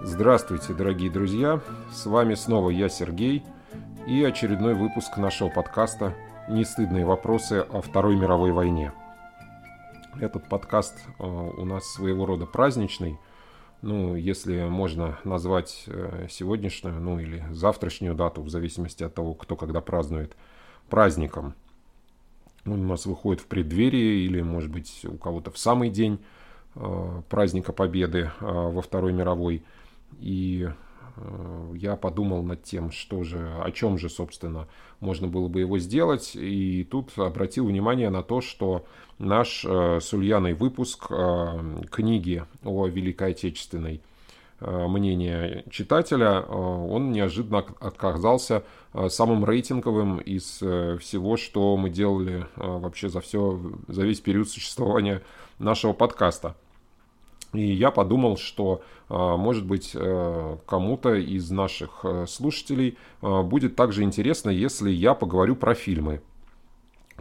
Здравствуйте, дорогие друзья! С вами снова я, Сергей, и очередной выпуск нашего подкаста «Нестыдные вопросы о Второй мировой войне». Этот подкаст э, у нас своего рода праздничный, ну, если можно назвать э, сегодняшнюю, ну, или завтрашнюю дату, в зависимости от того, кто когда празднует, праздником. Он у нас выходит в преддверии или, может быть, у кого-то в самый день э, праздника Победы во Второй мировой – и э, я подумал над тем, что же, о чем же, собственно, можно было бы его сделать. И тут обратил внимание на то, что наш э, с Ульяной выпуск э, книги о Великой Отечественной мнение читателя, он неожиданно оказался самым рейтинговым из всего, что мы делали вообще за все, за весь период существования нашего подкаста. И я подумал, что, а, может быть, э, кому-то из наших э, слушателей будет также интересно, если я поговорю про фильмы.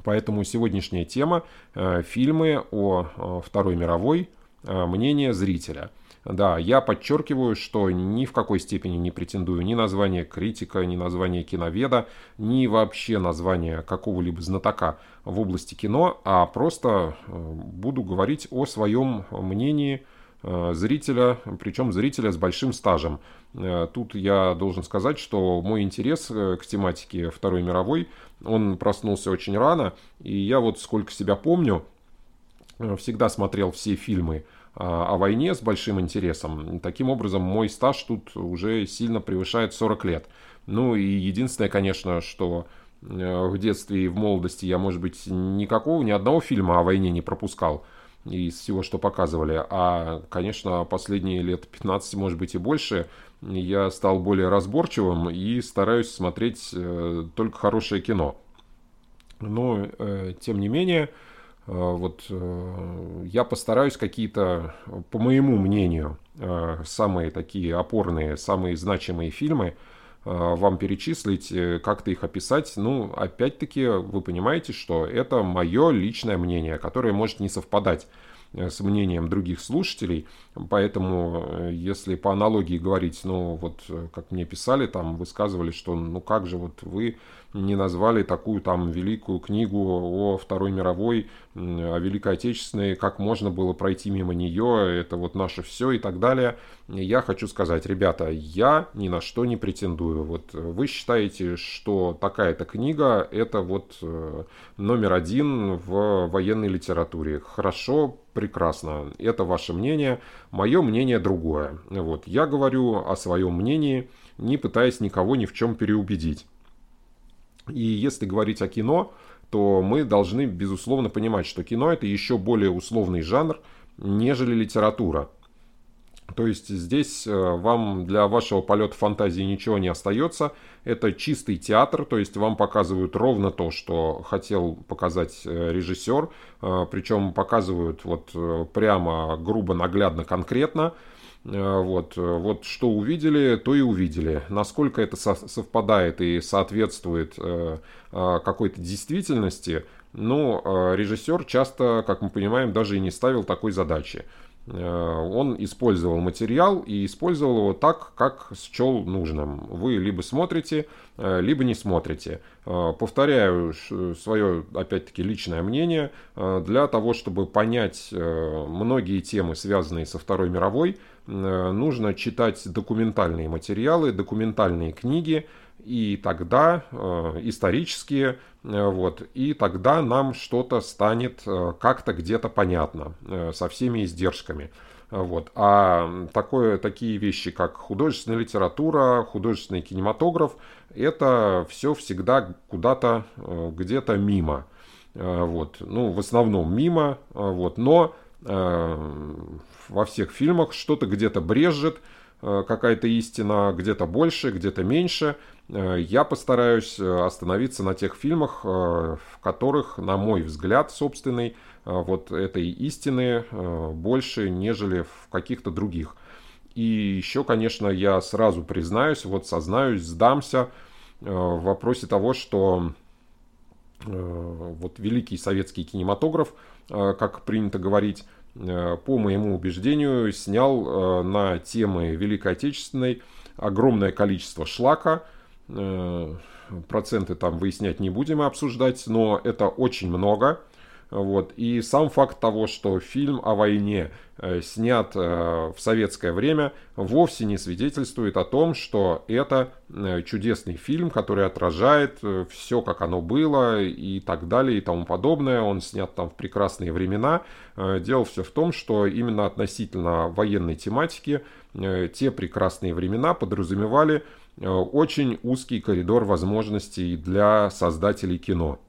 Поэтому сегодняшняя тема э, – фильмы о Второй мировой, мнение зрителя. Да, я подчеркиваю, что ни в какой степени не претендую ни название критика, ни название киноведа, ни вообще название какого-либо знатока в области кино, а просто буду говорить о своем мнении – Э, зрителя, причем зрителя с большим стажем. Э, тут я должен сказать, что мой интерес э, к тематике Второй мировой, он проснулся очень рано, и я вот сколько себя помню, всегда смотрел все фильмы о войне с большим интересом. Таким образом, мой стаж тут уже сильно превышает 40 лет. Ну и единственное, конечно, что в детстве и в молодости я, может быть, никакого, ни одного фильма о войне не пропускал – из всего, что показывали. А, конечно, последние лет 15, может быть, и больше, я стал более разборчивым и стараюсь смотреть э, только хорошее кино. Но, э, тем не менее, э, вот я постараюсь какие-то, по моему мнению, самые такие опорные, самые значимые фильмы вам перечислить, э, как-то их описать. Ну, опять-таки, вы понимаете, что это мое личное мнение, которое может не совпадать э, с мнением других слушателей. Поэтому, если по аналогии говорить, ну, вот, как мне писали, там, высказывали, что, ну, как же вот вы не назвали такую там великую книгу о Второй мировой, о Великой Отечественной, как можно было пройти мимо нее, это вот наше все и так далее. Я хочу сказать, ребята, я ни на что не претендую. Вот вы считаете, что такая-то книга это вот э, номер один в военной литературе. Хорошо, прекрасно. Это ваше мнение. Мое мнение другое. Вот. Я говорю о своем мнении, не пытаясь никого ни в чем переубедить. И если говорить о кино, то мы должны, безусловно, понимать, что кино это еще более условный жанр, нежели литература. То есть здесь э, вам для вашего полета фантазии ничего не остается. Это чистый театр, то есть вам показывают ровно то, что хотел показать э, режиссер. Э, Причем показывают вот прямо, грубо, наглядно, конкретно. Вот, вот что увидели, то и увидели. Насколько это совпадает и соответствует какой-то действительности, ну, режиссер часто, как мы понимаем, даже и не ставил такой задачи. Он использовал материал и использовал его так, как счел нужным. Вы либо смотрите, либо не смотрите. Повторяю свое, опять-таки, личное мнение. Для того, чтобы понять многие темы, связанные со Второй мировой, Э, нужно читать документальные материалы, документальные книги, и тогда э, исторические, э, вот, и тогда нам что-то станет э, как-то где-то понятно, э, со всеми издержками. Вот. А такое, такие вещи, как художественная литература, художественный кинематограф, это все всегда куда-то, э, где-то мимо. Э, вот. Ну, в основном мимо, вот. но Э, во всех фильмах что-то где-то брежет, э, какая-то истина где-то больше, где-то меньше. Э, я постараюсь остановиться на тех фильмах, в которых, на мой взгляд, собственный, вот этой истины больше, нежели в каких-то других. И еще, конечно, я сразу признаюсь, вот сознаюсь, сдамся в вопросе того, что вот великий советский кинематограф – Э, как принято говорить, по моему убеждению, снял на темы Великой Отечественной огромное количество шлака. Проценты там выяснять не будем и обсуждать, но это очень много. Вот. И сам факт того, что фильм о войне э, снят э, в советское время, вовсе не свидетельствует о том, что это э, чудесный фильм, который отражает э, все, как оно было и так далее и тому подобное. Он снят там в прекрасные времена. Э, дело все в том, что именно относительно военной тематики э, те прекрасные времена подразумевали э, очень узкий коридор возможностей для создателей кино.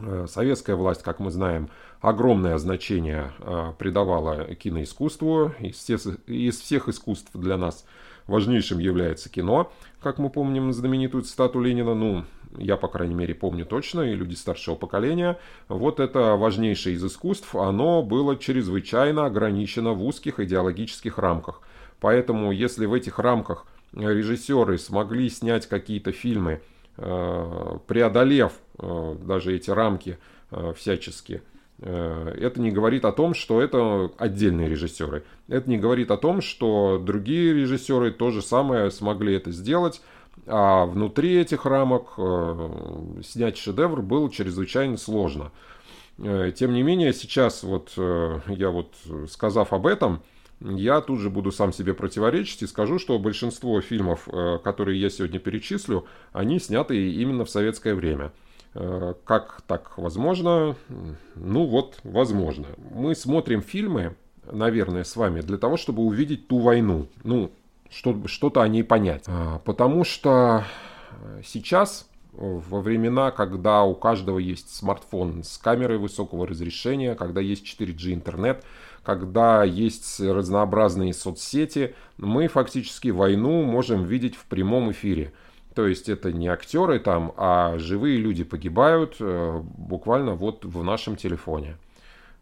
Э, советская власть, как мы знаем, огромное значение э, придавала киноискусству. Из всех искусств для нас важнейшим является кино. Как мы помним знаменитую цитату Ленина, ну, я, по крайней мере, помню точно, и люди старшего поколения, вот это важнейшее из искусств, оно было чрезвычайно ограничено в узких идеологических рамках. Поэтому, если в этих рамках режиссеры смогли снять какие-то фильмы, Э, преодолев э, даже эти рамки э, всячески, это не говорит о том, что это отдельные режиссеры. Это не говорит о том, что другие режиссеры то же самое смогли это сделать, а внутри этих рамок снять шедевр было чрезвычайно сложно. Тем не менее, сейчас вот я вот сказав об этом, я тут же буду сам себе противоречить и скажу, что большинство фильмов, э, которые я сегодня перечислю, они сняты именно в советское время. Э, как так возможно? Ну вот, возможно. Мы смотрим фильмы, наверное, с вами для того, чтобы увидеть ту войну. Ну, что-то о ней понять. А, потому что сейчас во времена, когда у каждого есть смартфон с камерой высокого разрешения, когда есть 4G интернет, когда есть разнообразные соцсети, мы фактически войну можем видеть в прямом эфире. То есть это не актеры там, а живые люди погибают э, буквально вот в нашем телефоне.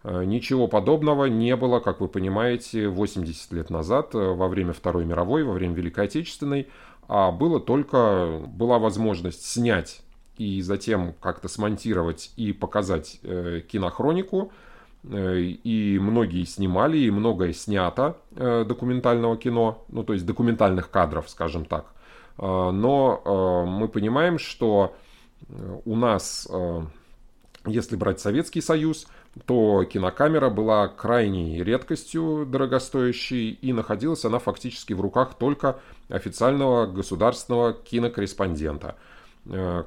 Э, ничего подобного не было, как вы понимаете, 80 лет назад, э, во время Второй мировой, во время Великой Отечественной, а было только, была возможность снять и затем как-то смонтировать и показать кинохронику – Э, и многие снимали, и многое снято э, документального кино, ну то есть документальных кадров, скажем так. Э, но мы понимаем, что у нас, если брать Советский Союз, то кинокамера была крайней редкостью дорогостоящей, и находилась она фактически в руках только официального государственного кинокорреспондента – Э,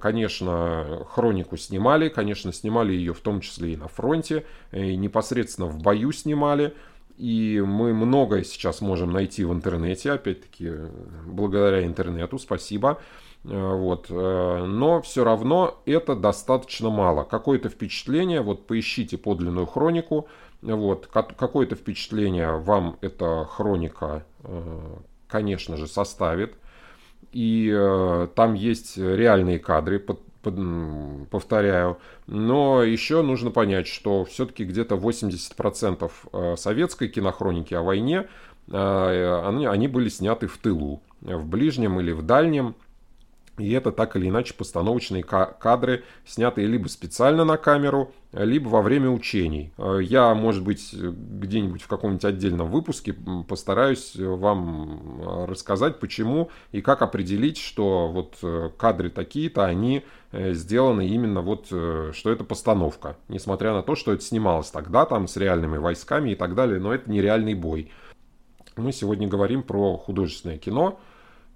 конечно, хронику снимали, конечно, снимали ее в том числе и на фронте, и непосредственно в бою снимали. И мы многое сейчас можем найти в интернете, опять-таки, благодаря интернету, спасибо. Э, вот. Э, но все равно это достаточно мало. Какое-то впечатление, вот поищите подлинную хронику, вот, какое-то впечатление вам эта хроника, конечно же, составит и э, там есть реальные кадры, под, под, повторяю. Но еще нужно понять, что все-таки где-то 80% э, советской кинохроники о войне, э, они, они были сняты в тылу, в ближнем или в дальнем и это так или иначе постановочные кадры, снятые либо специально на камеру, либо во время учений. Э, я, может быть, где-нибудь в каком-нибудь отдельном выпуске постараюсь вам э, рассказать, почему и как определить, что вот э, кадры такие-то, они сделаны именно вот, что это постановка. Несмотря на то, что это снималось тогда там с реальными войсками и так далее, но это нереальный бой. Мы сегодня говорим про художественное кино,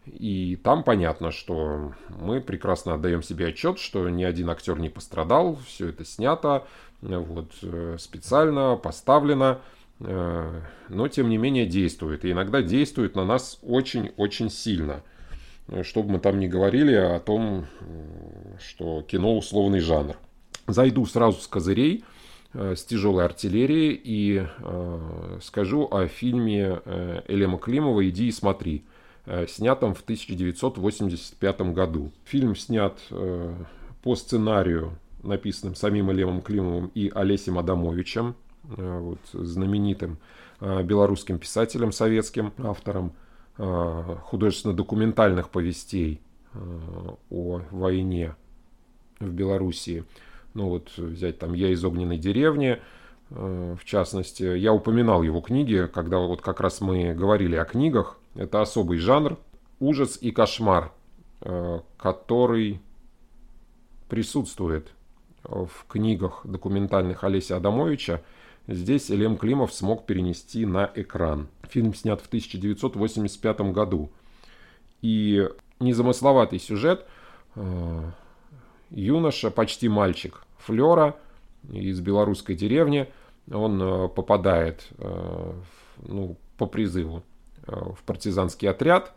и там понятно, что мы прекрасно отдаем себе отчет, что ни один актер не пострадал, все это снято, вот, э, специально поставлено, э, но тем не менее действует. И иногда действует на нас очень-очень сильно. Чтобы мы там не говорили о том, что кино условный жанр. Зайду сразу с козырей, э, с тяжелой артиллерии и скажу о фильме Элема Климова «Иди и смотри», снятом в 1985 году. Фильм снят э, по сценарию, написанным самим Левом Климовым и Олесем Адамовичем, э, вот, знаменитым белорусским писателем, советским автором художественно-документальных повестей о войне в Белоруссии. Ну вот взять там «Я из огненной деревни», в частности. Я упоминал его книги, когда вот как раз мы говорили о книгах. Это особый жанр, ужас и кошмар, который присутствует в книгах документальных Олеся Адамовича. Здесь Элем Климов смог перенести на экран. Фильм снят в 1985 году. И незамысловатый сюжет. Э, юноша, почти мальчик, Флера из белорусской деревни. Он э, попадает э, ну, по призыву в партизанский отряд.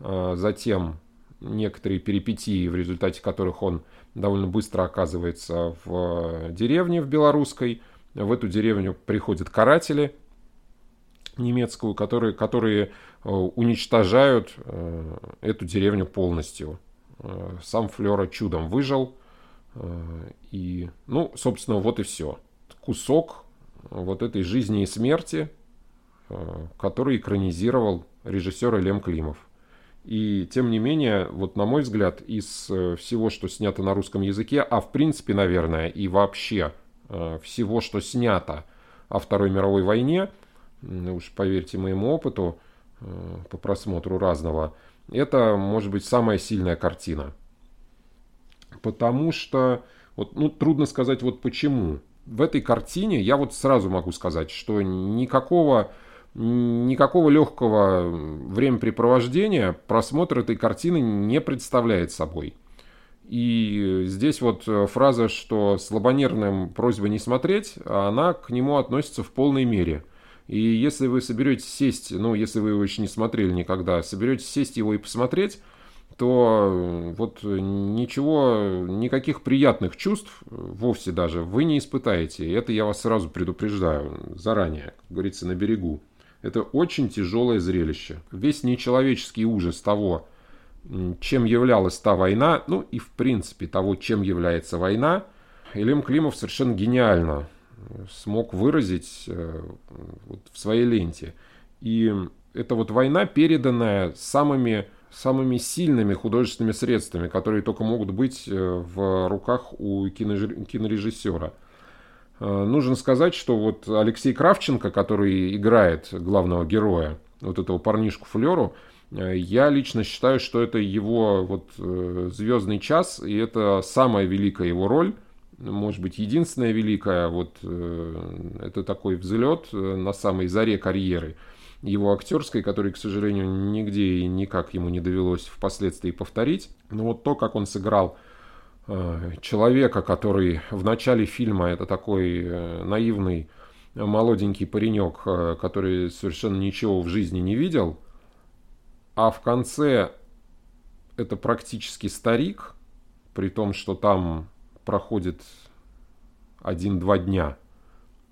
Затем некоторые перипетии, в результате которых он довольно быстро оказывается в деревне в белорусской. В эту деревню приходят каратели немецкую, которые, которые э, уничтожают э, эту деревню полностью. Э, сам Флера чудом выжил. И, ну, собственно, вот и все. Кусок вот этой жизни и смерти, который экранизировал режиссер Лем Климов. И тем не менее, вот на мой взгляд, из э, всего, что снято на русском языке, а в принципе, наверное, и вообще э, всего, что снято о Второй мировой войне, уж поверьте моему опыту э, по просмотру разного, это может быть самая сильная картина. Потому что, вот, ну, трудно сказать вот почему. В этой картине я вот сразу могу сказать, что никакого никакого легкого времяпрепровождения просмотр этой картины не представляет собой. И здесь вот э, фраза, что слабонервным просьба не смотреть, она к нему относится в полной мере. И если вы соберетесь сесть, ну, если вы его еще не смотрели никогда, соберетесь сесть его и посмотреть, то э, вот ничего, никаких приятных чувств вовсе даже вы не испытаете. Это я вас сразу предупреждаю заранее, как говорится, на берегу. Это очень тяжелое зрелище. Весь нечеловеческий ужас того, чем являлась та война, ну и в принципе того, чем является война, Элим Климов совершенно гениально смог выразить э, вот, в своей ленте. И это вот война, переданная самыми, самыми сильными художественными средствами, которые только могут быть э, в руках у кинорежиссера – Э, нужно сказать, что вот Алексей Кравченко, который играет главного героя, вот этого парнишку Флеру, э, я лично считаю, что это его вот э, звездный час, и это самая великая его роль, может быть, единственная великая, вот это такой взлет на самой заре карьеры его актерской, который, к сожалению, нигде и никак ему не довелось впоследствии повторить. Но вот то, как он сыграл Э, человека, который в начале фильма это такой э, наивный молоденький паренек, э, который совершенно ничего в жизни не видел, а в конце это практически старик, при том, что там проходит один-два дня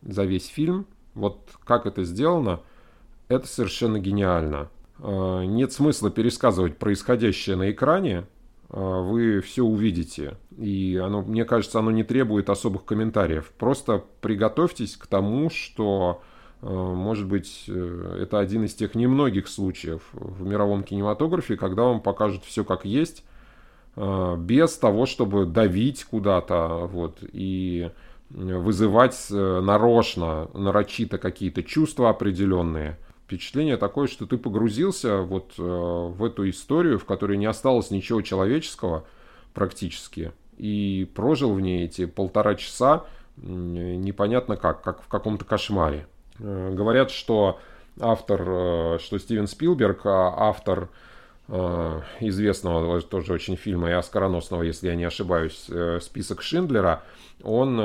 за весь фильм. Вот как это сделано, это совершенно гениально. Нет смысла пересказывать происходящее на экране, вы все увидите. И оно, мне кажется, оно не требует особых комментариев. Просто приготовьтесь к тому, что, а, может быть, э, это один из тех немногих случаев в мировом кинематографе, когда вам покажут все как есть, а, без того, чтобы давить куда-то, вот, и вызывать э, нарочно, нарочито какие-то чувства определенные впечатление такое, что ты погрузился вот э, в эту историю, в которой не осталось ничего человеческого практически, и прожил в ней эти полтора часа непонятно как, как в каком-то кошмаре. Э, говорят, что автор, э, что Стивен Спилберг, а автор известного тоже очень фильма и оскароносного, если я не ошибаюсь, список Шиндлера, он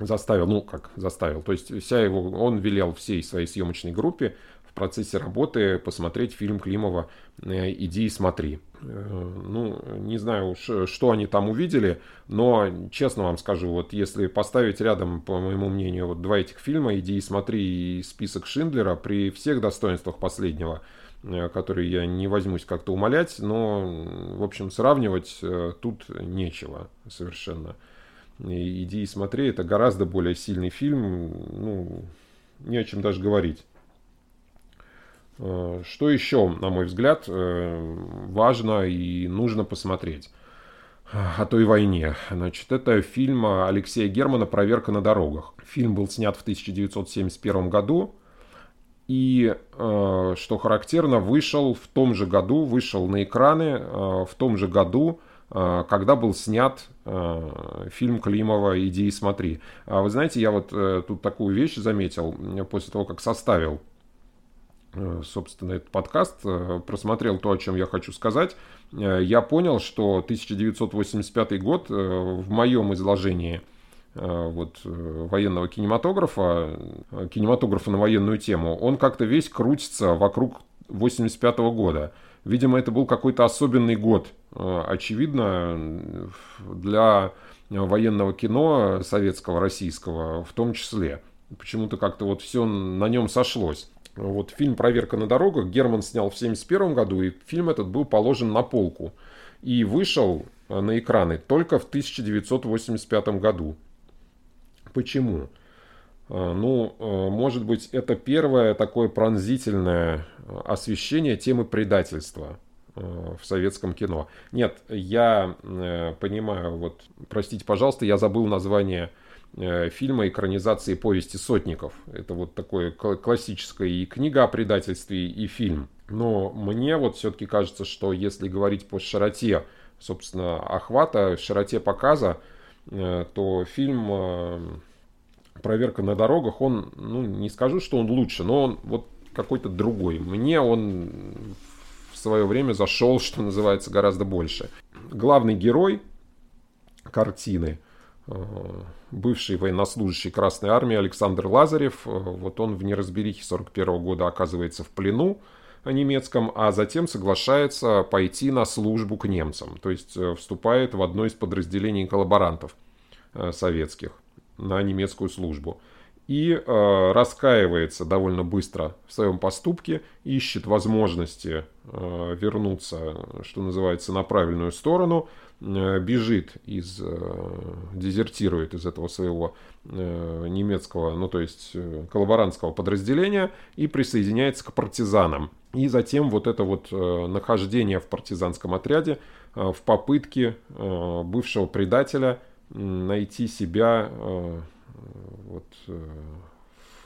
заставил, ну как заставил, то есть вся его, он велел всей своей съемочной группе в процессе работы посмотреть фильм Климова э, «Иди и смотри». Э, ну, не знаю уж, что они там увидели, но честно вам скажу, вот если поставить рядом, по моему мнению, вот два этих фильма «Иди и смотри» и «Список Шиндлера» при всех достоинствах последнего, э, которые я не возьмусь как-то умолять, но, в общем, сравнивать тут нечего совершенно иди и смотри, это гораздо более сильный фильм, ну, не о чем даже говорить. Э, что еще, на мой взгляд, э, важно и нужно посмотреть? о той войне. Значит, это фильм Алексея Германа «Проверка на дорогах». Фильм был снят в 1971 году. И, э, что характерно, вышел в том же году, вышел на экраны в том же году, когда был снят фильм Климова «Иди и смотри». А вы знаете, я вот тут такую вещь заметил после того, как составил собственно, этот подкаст, просмотрел то, о чем я хочу сказать, я понял, что 1985 год в моем изложении – Э, вот, э, военного кинематографа, э, кинематографа на военную тему, он как-то весь крутится вокруг 85 -го года. Видимо, это был какой-то особенный год, очевидно, для военного кино советского, российского в том числе. Почему-то как-то вот все на нем сошлось. Вот фильм «Проверка на дорогах» Герман снял в 1971 году, и фильм этот был положен на полку. И вышел на экраны только в 1985 году. Почему? А, ну, а, может быть, это первое такое пронзительное освещение темы предательства в советском кино. Нет, я э, понимаю, вот, простите, пожалуйста, я забыл название э, фильма экранизации повести сотников. Это вот такое классическое и книга о предательстве, и фильм. Но мне вот все-таки кажется, что если говорить по широте, собственно, охвата, широте показа, Э, то фильм э, «Проверка на дорогах», он, ну, не скажу, что он лучше, но он вот какой-то другой. Мне он в свое время зашел, что называется, гораздо больше. Главный герой картины, э, бывший военнослужащий Красной Армии Александр Лазарев, вот он в неразберихе 41 года оказывается в плену, немецком, а затем соглашается пойти на службу к немцам, то есть э, вступает в одно из подразделений коллаборантов э, советских на немецкую службу. И э, раскаивается довольно быстро в своем поступке, ищет возможности э, вернуться, что называется, на правильную сторону, э, бежит из, э, дезертирует из этого своего э, немецкого, ну то есть э, коллаборантского подразделения и присоединяется к партизанам. И затем вот это вот э, нахождение в партизанском отряде э, в попытке э, бывшего предателя найти себя вот,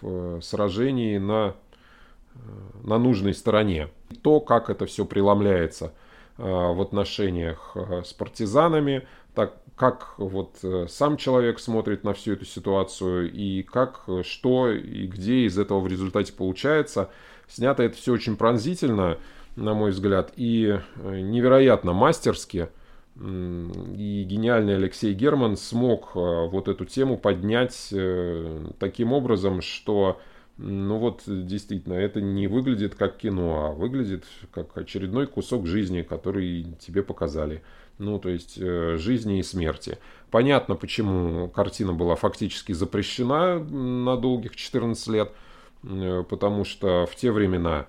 в сражении на, на нужной стороне. То, как это все преломляется в отношениях с партизанами, так как вот сам человек смотрит на всю эту ситуацию и как, что и где из этого в результате получается – Снято это все очень пронзительно, на мой взгляд, и э, невероятно мастерски. И гениальный Алексей Герман смог э, вот эту тему поднять э, таким образом, что ну вот действительно это не выглядит как кино, а выглядит как очередной кусок жизни, который тебе показали. Ну, то есть жизни и смерти. Понятно, почему картина была фактически запрещена на долгих 14 лет – Э, потому что в те времена э,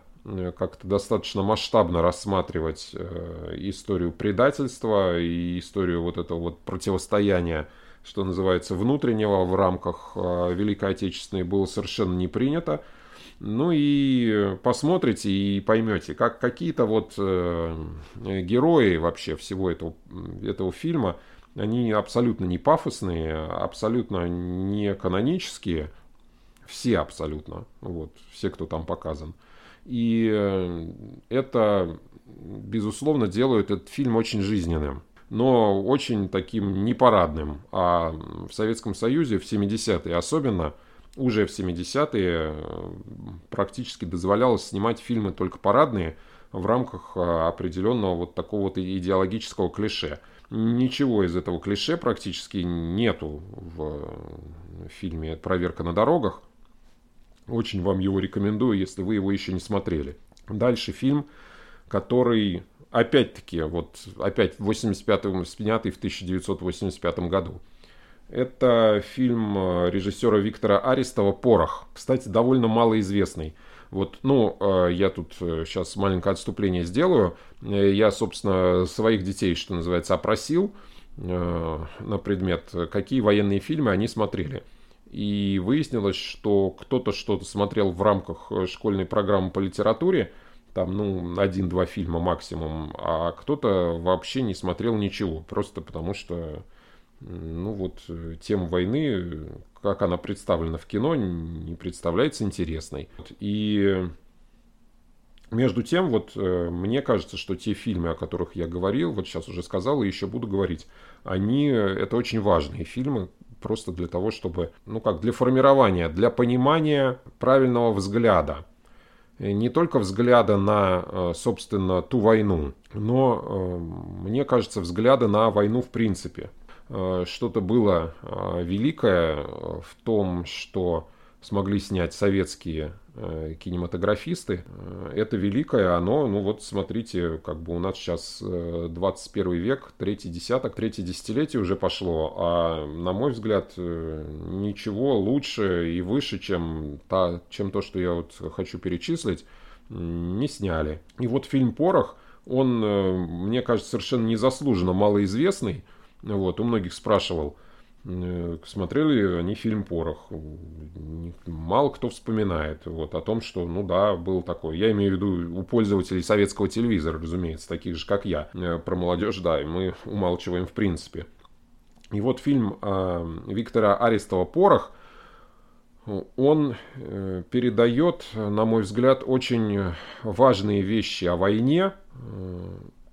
как-то достаточно масштабно рассматривать э, историю предательства и историю вот этого вот противостояния, что называется, внутреннего в рамках Великой Отечественной было совершенно не принято. Ну и посмотрите и поймете, как какие-то вот герои вообще всего этого, этого фильма, они абсолютно не пафосные, абсолютно не канонические, все абсолютно. Вот, все, кто там показан. И э, это, безусловно, делает этот фильм очень жизненным но очень таким непарадным. А в Советском Союзе в 70-е особенно, уже в 70-е э, практически дозволялось снимать фильмы только парадные в рамках э, определенного вот такого вот идеологического клише. Ничего из этого клише практически нету в фильме «Проверка на дорогах». Очень вам его рекомендую, если вы его еще не смотрели. Дальше фильм, который опять-таки, вот опять 85-м, снятый в 1985 году. Это фильм э, режиссера Виктора Арестова «Порох». Кстати, довольно малоизвестный. Вот, ну, э, я тут сейчас э, маленькое отступление сделаю. Я, собственно, своих детей, что называется, опросил на предмет, какие военные фильмы они смотрели и выяснилось, что кто-то что-то смотрел в рамках э, школьной программы по литературе, там, ну, один-два фильма максимум, а кто-то вообще не смотрел ничего, просто потому что, ну, вот, тема войны, как она представлена в кино, не представляется интересной. И между тем, вот э, мне кажется, что те фильмы, о которых я говорил, вот сейчас уже сказал и еще буду говорить, они, это очень важные фильмы, просто для того, чтобы, ну как, для формирования, для понимания правильного взгляда. Не только взгляда на, э, собственно, ту войну, но, э, мне кажется, взгляда на войну в принципе. Что-то было великое в том, что смогли снять советские Э, кинематографисты. Э, это великое, оно, ну вот смотрите, как бы у нас сейчас 21 э, век, третий десяток, третье десятилетие уже пошло, а на мой взгляд ничего лучше и выше, чем, та, чем то, что я вот хочу перечислить, не сняли. И вот фильм «Порох», он, мне кажется, совершенно незаслуженно малоизвестный. Вот, у многих спрашивал – смотрели они фильм «Порох». Мало кто вспоминает вот, о том, что, ну да, был такой. Я имею в виду у пользователей советского телевизора, разумеется, таких же, как я. Э, про молодежь, да, и мы умалчиваем в принципе. И вот фильм э, Виктора Арестова «Порох», он э, передает, на мой взгляд, очень важные вещи о войне,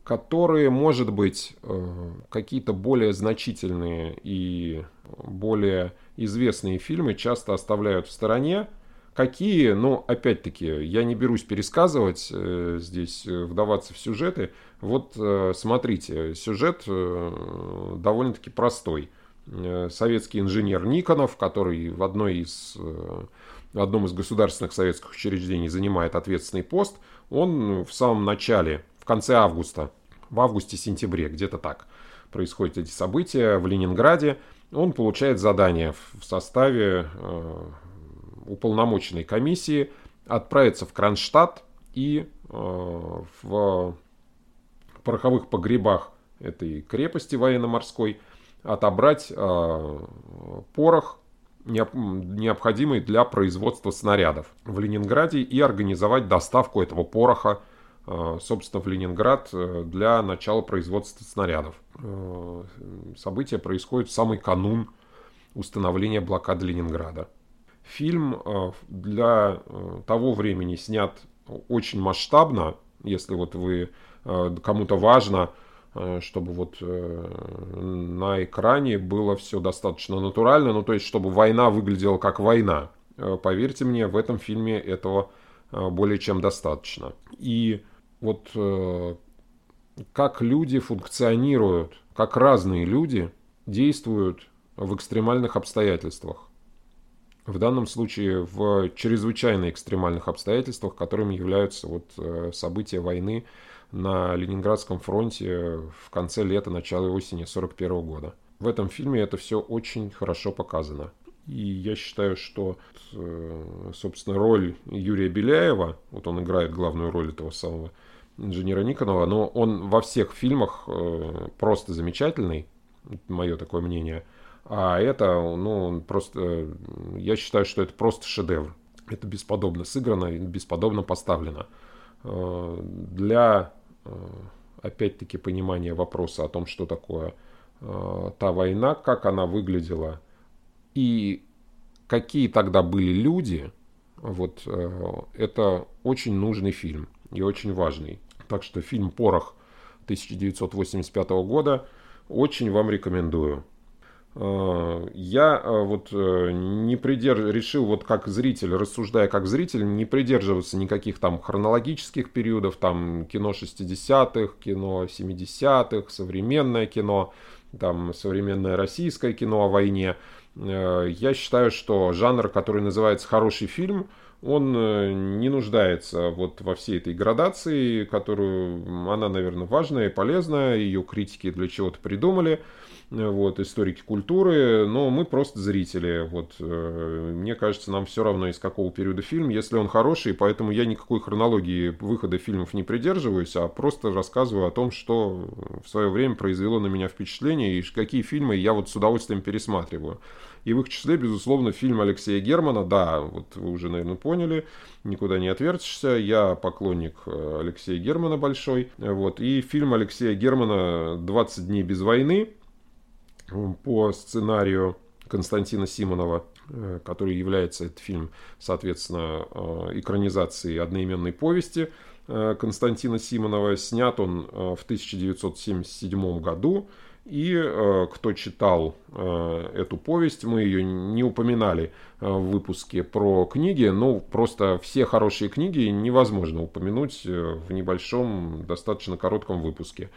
которые, может быть, э, какие-то более значительные и более известные фильмы часто оставляют в стороне. Какие, ну, опять-таки, я не берусь пересказывать э, здесь, э, вдаваться в сюжеты. Вот смотрите, сюжет довольно-таки простой. Советский инженер Никонов, который в одной из одном из государственных советских учреждений занимает ответственный пост, он в самом начале в конце августа, в августе-сентябре, где-то так, происходят эти события в Ленинграде. Он получает задание в составе э, уполномоченной комиссии отправиться в Кронштадт и э, в пороховых погребах этой крепости военно-морской отобрать э, порох, необходимый для производства снарядов в Ленинграде и организовать доставку этого пороха собственно, в Ленинград э, для начала производства снарядов. Э, событие происходит в самый канун установления блокады Ленинграда. Фильм для того времени снят очень масштабно, если вот вы кому-то важно, чтобы вот на экране было все достаточно натурально, ну то есть чтобы война выглядела как война. Поверьте мне, в этом фильме этого более чем достаточно. И вот э, как люди функционируют, как разные люди действуют в экстремальных обстоятельствах. В данном случае в чрезвычайно экстремальных обстоятельствах, которыми являются вот э, события войны на Ленинградском фронте в конце лета, начало осени 1941 года. В этом фильме это все очень хорошо показано. И я считаю, что, э, собственно, роль Юрия Беляева, вот он играет главную роль этого самого инженера Никонова, но он во всех фильмах э, просто замечательный, мое такое мнение. А это, ну, просто, я считаю, что это просто шедевр. Это бесподобно сыграно, бесподобно поставлено. Э, для, э, опять-таки, понимания вопроса о том, что такое та война, как она выглядела и какие тогда были люди, вот это очень нужный фильм и очень важный. Так что фильм «Порох» 1985 года очень вам рекомендую. А, я а, вот э, не придерж... решил вот как зритель, рассуждая как зритель, не придерживаться никаких там хронологических периодов, там кино 60-х, кино 70-х, современное кино, там современное российское кино о войне. Э, я считаю, что жанр, который называется хороший фильм – он э, не нуждается вот во всей этой градации, которую она, наверное, важная и полезная, ее критики для чего-то придумали. вот, историки культуры, но мы просто зрители. Вот, э, мне кажется, нам все равно из какого периода фильм, если он хороший, поэтому я никакой хронологии выхода фильмов не придерживаюсь, а просто рассказываю о том, что в свое время произвело на меня впечатление и какие фильмы я вот с удовольствием пересматриваю. И в их числе, безусловно, фильм Алексея Германа. Да, вот вы уже, наверное, поняли, никуда не отвертишься. Я поклонник э, Алексея Германа большой. Вот. И фильм Алексея Германа «20 дней без войны» по сценарию Константина Симонова, э, который является этот фильм, соответственно, э, экранизацией одноименной повести Константина Симонова. Снят он в 1977 году. И э, кто читал э, эту повесть, мы ее не упоминали э, в выпуске про книги, но просто все хорошие книги невозможно упомянуть э, в небольшом, достаточно коротком выпуске.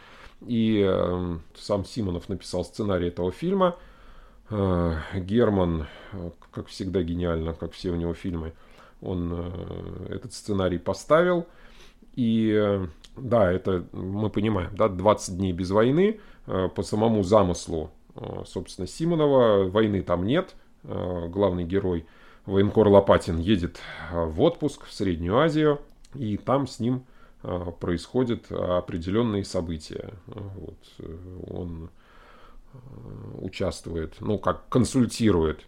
И э, сам Симонов написал сценарий этого фильма. Э, Герман, э, как всегда гениально, как все у него фильмы, он э, этот сценарий поставил. И э, да, это мы понимаем, да, 20 дней без войны – Э, по самому замыслу, э, собственно, Симонова. Войны там нет. Главный герой военкор Лопатин едет в отпуск в Среднюю Азию, и там с ним происходят определенные события. Вот. Он участвует, ну, как консультирует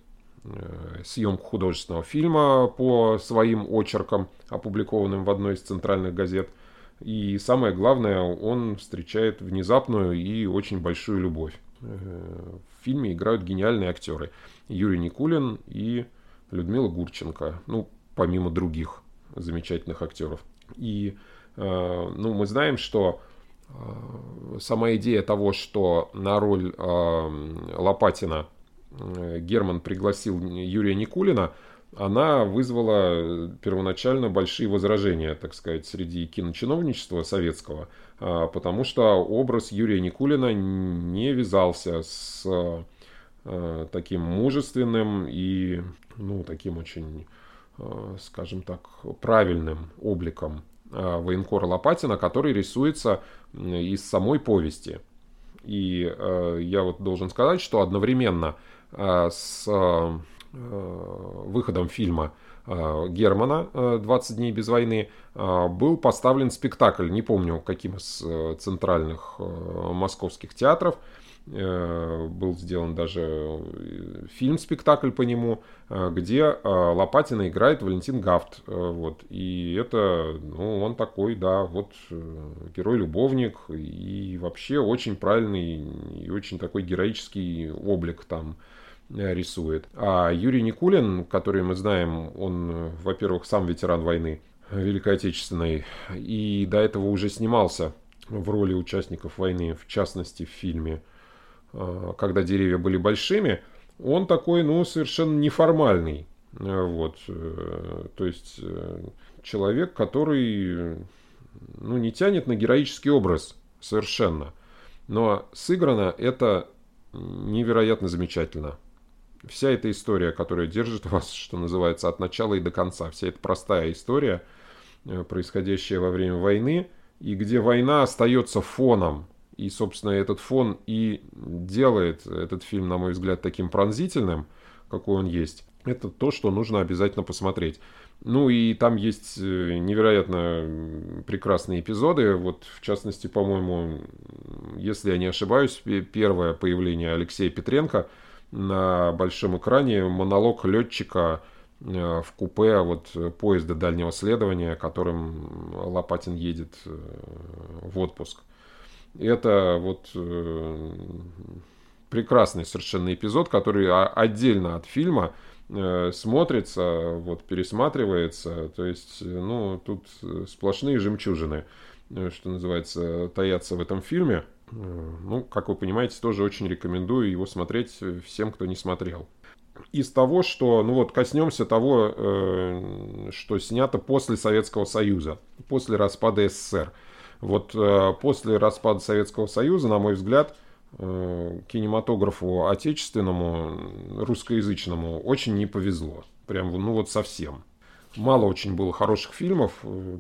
съемку художественного фильма по своим очеркам, опубликованным в одной из центральных газет – и самое главное, он встречает внезапную и очень большую любовь. Э, в фильме играют гениальные актеры. Юрий Никулин и Людмила Гурченко. Ну, помимо других замечательных актеров. И э, ну, мы знаем, что э, сама идея того, что на роль Лопатина Герман пригласил Юрия Никулина – она вызвала первоначально большие возражения, так сказать, среди киночиновничества советского, а, потому что образ Юрия Никулина не вязался с а, таким мужественным и, ну, таким очень, а, скажем так, правильным обликом военкора Лопатина, который рисуется из самой повести. И я вот должен сказать, что одновременно с Э, выходом фильма э, Германа «20 дней без войны» э, был поставлен спектакль, не помню каким из центральных московских театров, был сделан даже фильм-спектакль по нему, где Лопатина играет Валентин Гафт. Вот. И это, ну, он такой, да, вот герой-любовник и вообще очень правильный и очень такой героический облик там Э, рисует. А Юрий Никулин, который мы знаем, он, во-первых, сам ветеран войны Великой Отечественной, и до этого уже снимался в роли участников войны, в частности в фильме э, «Когда деревья были большими», он такой, ну, совершенно неформальный. Э, вот, то есть человек, который ну, не тянет на героический образ совершенно. Но сыграно это невероятно замечательно вся эта история, которая держит вас, что называется, от начала и до конца, вся эта простая история, э, происходящая во время войны, и где война остается фоном, и, собственно, этот фон и делает этот фильм, на мой взгляд, таким пронзительным, какой он есть. Это то, что нужно обязательно посмотреть. Ну и там есть э, невероятно прекрасные эпизоды. Вот, в частности, по-моему, если я не ошибаюсь, первое появление Алексея Петренко – на большом экране монолог летчика э, в купе вот поезда дальнего следования, которым Лопатин едет э, в отпуск. Это вот э, прекрасный совершенно эпизод, который отдельно от фильма смотрится, вот пересматривается. То есть, ну, тут сплошные жемчужины, что называется, таятся в этом фильме. Ну, как вы понимаете, тоже очень рекомендую его смотреть всем, кто не смотрел. Из того, что, ну вот, коснемся того, э, что снято после Советского Союза, после распада СССР. Вот э, после распада Советского Союза, на мой взгляд, э, кинематографу отечественному, русскоязычному очень не повезло. Прям, ну вот совсем мало очень было хороших фильмов.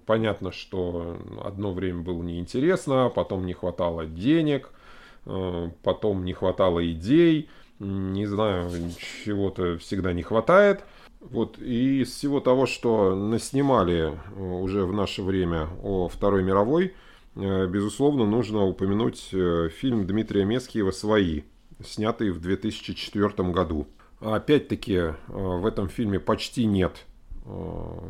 Понятно, что одно время было неинтересно, потом не хватало денег, потом не хватало идей, не знаю, чего-то всегда не хватает. Вот, и из всего того, что наснимали уже в наше время о Второй мировой, безусловно, нужно упомянуть фильм Дмитрия Мескиева «Свои», снятый в 2004 году. Опять-таки, в этом фильме почти нет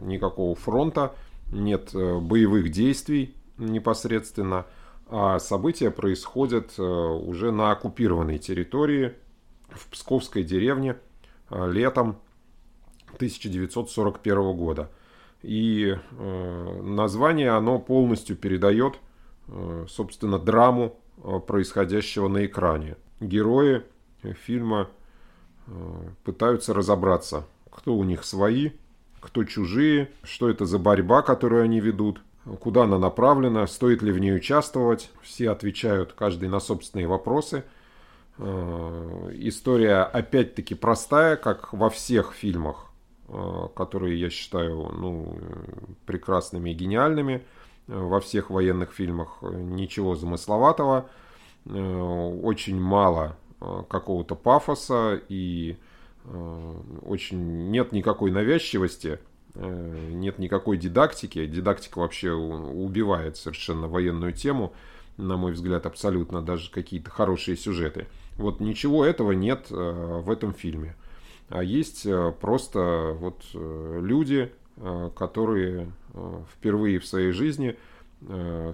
никакого фронта, нет боевых действий непосредственно, а события происходят уже на оккупированной территории, в Псковской деревне э, летом 1941 года. И э, название оно полностью передает, э, собственно, драму происходящего на экране. Герои фильма пытаются разобраться, кто у них свои, кто чужие, что это за борьба, которую они ведут, куда она направлена, стоит ли в ней участвовать. Все отвечают каждый на собственные вопросы – Э, история опять-таки простая, как во всех фильмах, э, которые я считаю ну, прекрасными и гениальными. Э, во всех военных фильмах ничего замысловатого, очень мало какого-то пафоса и очень нет никакой навязчивости, нет никакой дидактики. Дидактика вообще убивает совершенно военную тему, на мой взгляд, абсолютно даже какие-то хорошие сюжеты. Вот ничего этого нет э, в этом фильме. А есть э, просто вот э, люди, которые впервые в своей жизни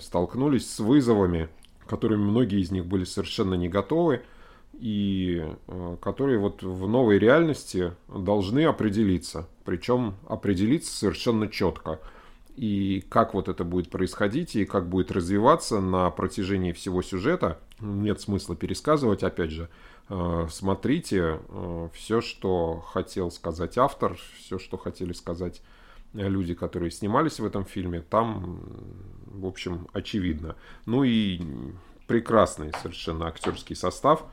столкнулись с вызовами, которыми многие из них были совершенно не готовы, и которые вот в новой реальности должны определиться. Причем определиться совершенно четко. И как вот это будет происходить, и как будет развиваться на протяжении всего сюжета, нет смысла пересказывать, опять же. Э, смотрите э, все, что хотел сказать автор, все, что хотели сказать люди, которые снимались в этом фильме, там, в общем, очевидно. Ну и прекрасный совершенно актерский состав,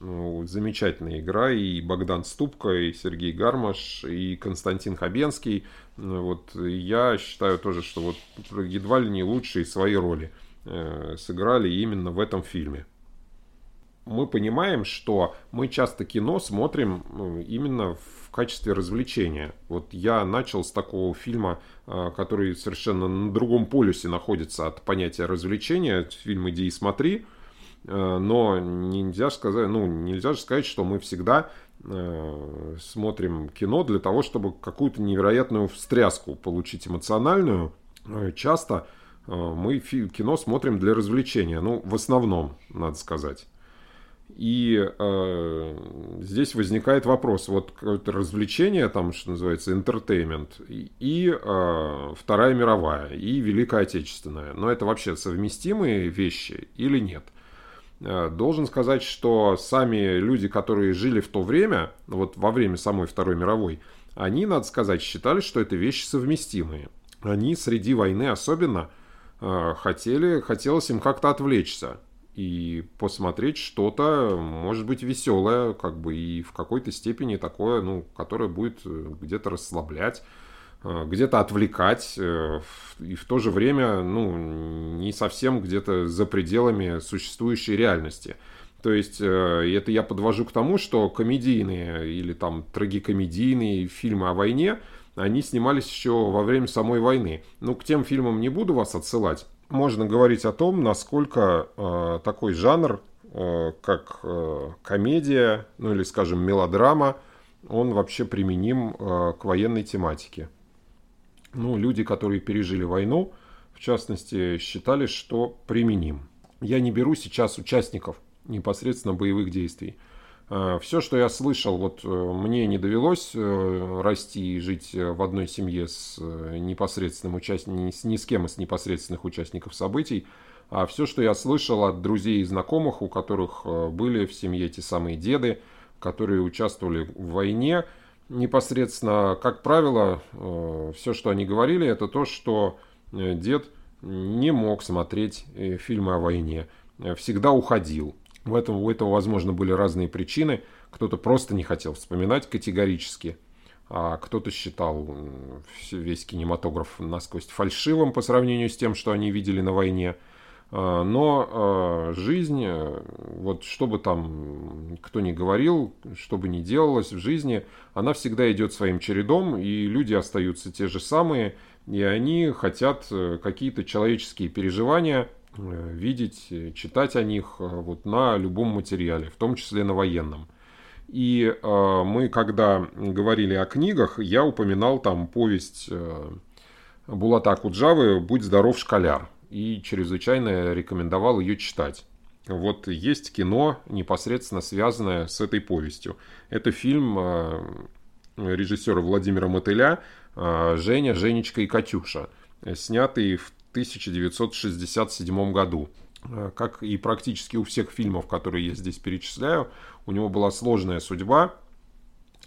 ну, замечательная игра, и Богдан Ступка, и Сергей Гармаш, и Константин Хабенский. Вот я считаю тоже, что вот едва ли не лучшие свои роли э, сыграли именно в этом фильме мы понимаем, что мы часто кино смотрим ну, именно в качестве развлечения. Вот я начал с такого фильма, а, который совершенно на другом полюсе находится от понятия развлечения. Фильм «Иди и смотри». Но нельзя сказать, ну, нельзя же сказать, что мы всегда а, смотрим кино для того, чтобы какую-то невероятную встряску получить эмоциональную. Часто мы кино смотрим для развлечения. Ну, в основном, надо сказать. И э, здесь возникает вопрос, вот какое-то развлечение, там, что называется, entertainment, и, и э, Вторая мировая, и Великая Отечественная. Но это вообще совместимые вещи или нет? Э, должен сказать, что сами люди, которые жили в то время, вот во время самой Второй мировой, они, надо сказать, считали, что это вещи совместимые. Они среди войны особенно э, хотели, хотелось им как-то отвлечься и посмотреть что-то, может быть, веселое, как бы и в какой-то степени такое, ну, которое будет э, где-то расслаблять, э, где-то отвлекать, э, и в то же время, ну, не совсем где-то за пределами существующей реальности. То есть это я подвожу к тому, что комедийные или там трагикомедийные фильмы о войне, они снимались еще во время самой войны. Ну, к тем фильмам не буду вас отсылать, можно говорить о том, насколько э, такой жанр, э, как э, комедия, ну или, скажем, мелодрама, он вообще применим э, к военной тематике. Ну, люди, которые пережили войну, в частности, считали, что применим. Я не беру сейчас участников непосредственно боевых действий. Э, Все, что я слышал, вот э, мне не довелось э, расти и жить в одной семье с непосредственным участником, ни с кем из непосредственных участников событий, а все, что я слышал от друзей и знакомых, у которых были в семье те самые деды, которые участвовали в войне, непосредственно, как правило, все, что они говорили, это то, что дед не мог смотреть фильмы о войне, всегда уходил. В этом, у этого, возможно, были разные причины. Кто-то просто не хотел вспоминать категорически, а кто-то считал весь кинематограф насквозь фальшивым по сравнению с тем, что они видели на войне. А, но а, жизнь, э, вот что бы там кто ни говорил, что бы ни делалось в жизни, она всегда идет своим чередом, и люди остаются те же самые, и они хотят э, какие-то человеческие переживания э, видеть, читать о них вот на любом материале, в том числе на военном. И мы, когда говорили о книгах, я упоминал там повесть Булата Акуджавы «Будь здоров, школяр» и чрезвычайно рекомендовал ее читать. Вот есть кино, непосредственно связанное с этой повестью. Это фильм э, режиссера Владимира Мотыля э, «Женя, Женечка и Катюша», снятый в 1967 году. Э, как и практически у всех фильмов, которые я здесь перечисляю, у него была сложная судьба.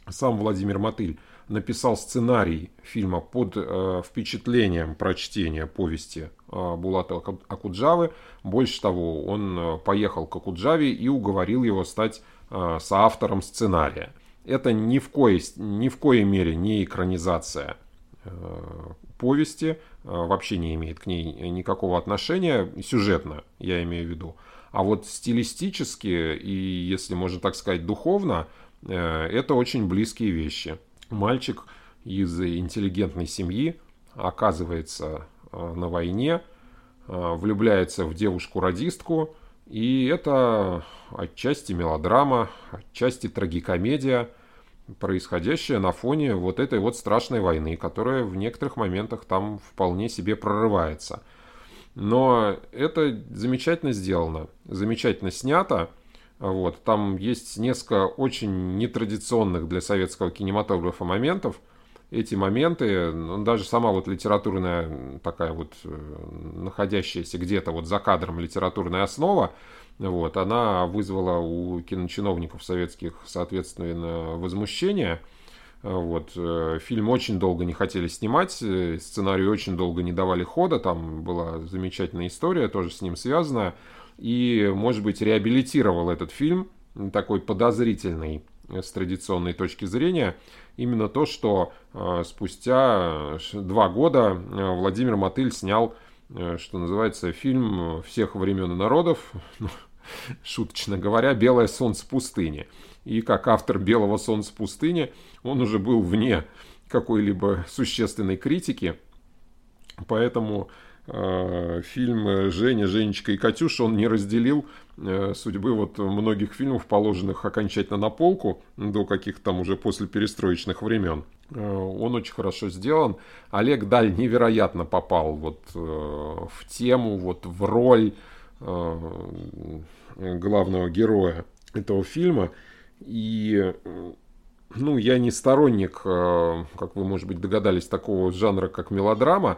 Сам Владимир Мотыль написал сценарий фильма под э, впечатлением прочтения повести э, Булата Акуджавы. Больше того, он э, поехал к Акуджаве и уговорил его стать э, соавтором сценария. Это ни в, коей, ни в коей мере не экранизация э, повести, э, вообще не имеет к ней никакого отношения, сюжетно я имею в виду. А вот стилистически и, если можно так сказать, духовно, э, это очень близкие вещи мальчик из интеллигентной семьи оказывается э, на войне, э, влюбляется в девушку-радистку, и это отчасти мелодрама, отчасти трагикомедия, происходящая на фоне вот этой вот страшной войны, которая в некоторых моментах там вполне себе прорывается. Но это замечательно сделано, замечательно снято, вот, там есть несколько очень нетрадиционных для советского кинематографа моментов. Эти моменты, ну, даже сама вот литературная такая вот э, находящаяся где-то вот за кадром литературная основа, вот, она вызвала у киночиновников советских, соответственно, возмущение. Вот, э, фильм очень долго не хотели снимать, э, сценарию очень долго не давали хода, там была замечательная история, тоже с ним связанная и, может быть, реабилитировал этот фильм, такой подозрительный э, с традиционной точки зрения, именно то, что э, спустя два года э, Владимир Мотыль снял, э, что называется, фильм всех времен и народов, ну, шуточно говоря, «Белое солнце пустыни». И как автор «Белого солнца пустыни» он уже был вне какой-либо существенной критики, поэтому Э, фильм «Женя, Женечка и Катюша» он не разделил э, судьбы вот многих фильмов, положенных окончательно на полку до каких-то там уже после перестроечных времен. Э, он очень хорошо сделан. Олег Даль невероятно попал вот в тему, вот в роль главного героя этого фильма. И ну, я не сторонник, как вы, может быть, догадались, такого жанра, как мелодрама,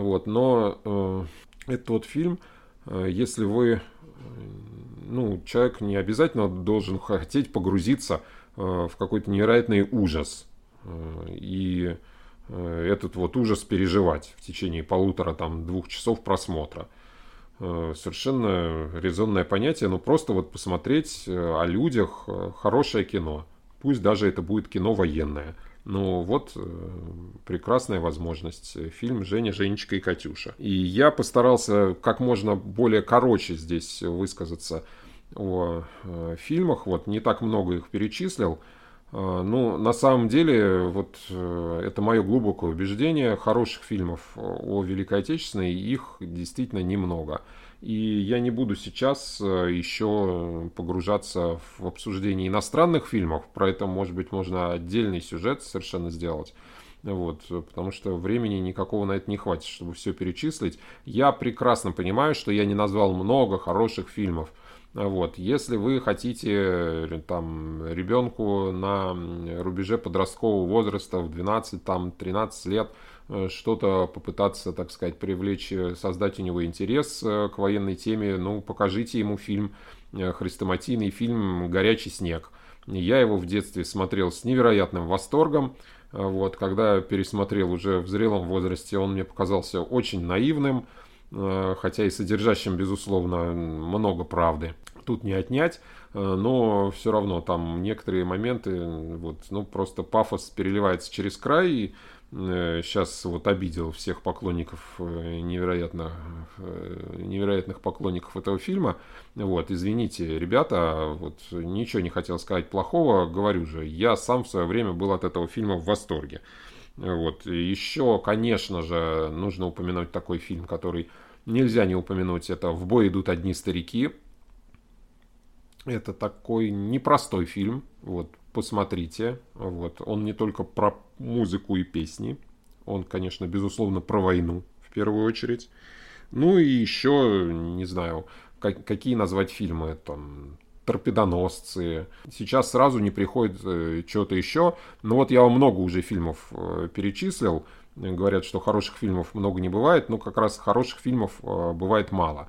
вот, но э, это тот фильм, э, если вы, э, ну, человек не обязательно должен хотеть погрузиться э, в какой-то невероятный ужас. Э, и э, этот вот ужас переживать в течение полутора, там, двух часов просмотра. Э, совершенно резонное понятие, но просто вот посмотреть э, о людях э, хорошее кино. Пусть даже это будет кино военное. Ну вот э, прекрасная возможность. Фильм «Женя, Женечка и Катюша». И я постарался как можно более короче здесь высказаться о э, фильмах. Вот не так много их перечислил. Э, ну, на самом деле, вот это мое глубокое убеждение. Хороших фильмов о Великой Отечественной их действительно немного. И я не буду сейчас э, еще погружаться в обсуждение иностранных фильмов. Про это, может быть, можно отдельный сюжет совершенно сделать. Вот, потому что времени никакого на это не хватит, чтобы все перечислить. Я прекрасно понимаю, что я не назвал много хороших фильмов. Вот, если вы хотите э, там ребенку на рубеже подросткового возраста в 12, там 13 лет что-то попытаться, так сказать, привлечь, э, создать у него интерес э, к военной теме, ну, покажите ему фильм, хрестоматийный фильм «Горячий снег». Я его в детстве смотрел с невероятным восторгом. Вот, когда пересмотрел уже в зрелом возрасте, он мне показался очень наивным, хотя и содержащим, безусловно, много правды. Тут не отнять, но все равно там некоторые моменты, вот, ну, просто пафос переливается через край, и сейчас вот обидел всех поклонников невероятно, невероятных поклонников этого фильма. Вот, извините, ребята, вот ничего не хотел сказать плохого, говорю же, я сам в свое время был от этого фильма в восторге. Вот. Еще, конечно же, нужно упомянуть такой фильм, который нельзя не упомянуть. Это «В бой идут одни старики». Это такой непростой фильм. Вот, посмотрите. Вот. Он не только про музыку и песни. Он, конечно, безусловно, про войну в первую очередь. Ну и еще, не знаю, как, какие назвать фильмы. Там, торпедоносцы. Сейчас сразу не приходит э, что-то еще. Но вот я вам много уже фильмов э, перечислил. Говорят, что хороших фильмов много не бывает, но как раз хороших фильмов э, бывает мало.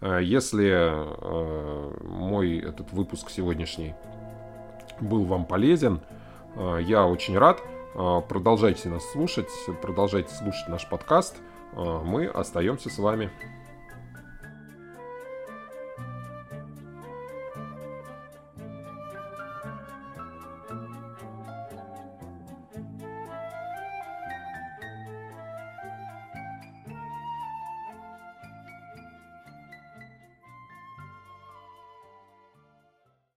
Э, если э, мой этот выпуск сегодняшний был вам полезен, э, я очень рад. Э, продолжайте нас слушать, продолжайте слушать наш подкаст. Э, мы остаемся с вами.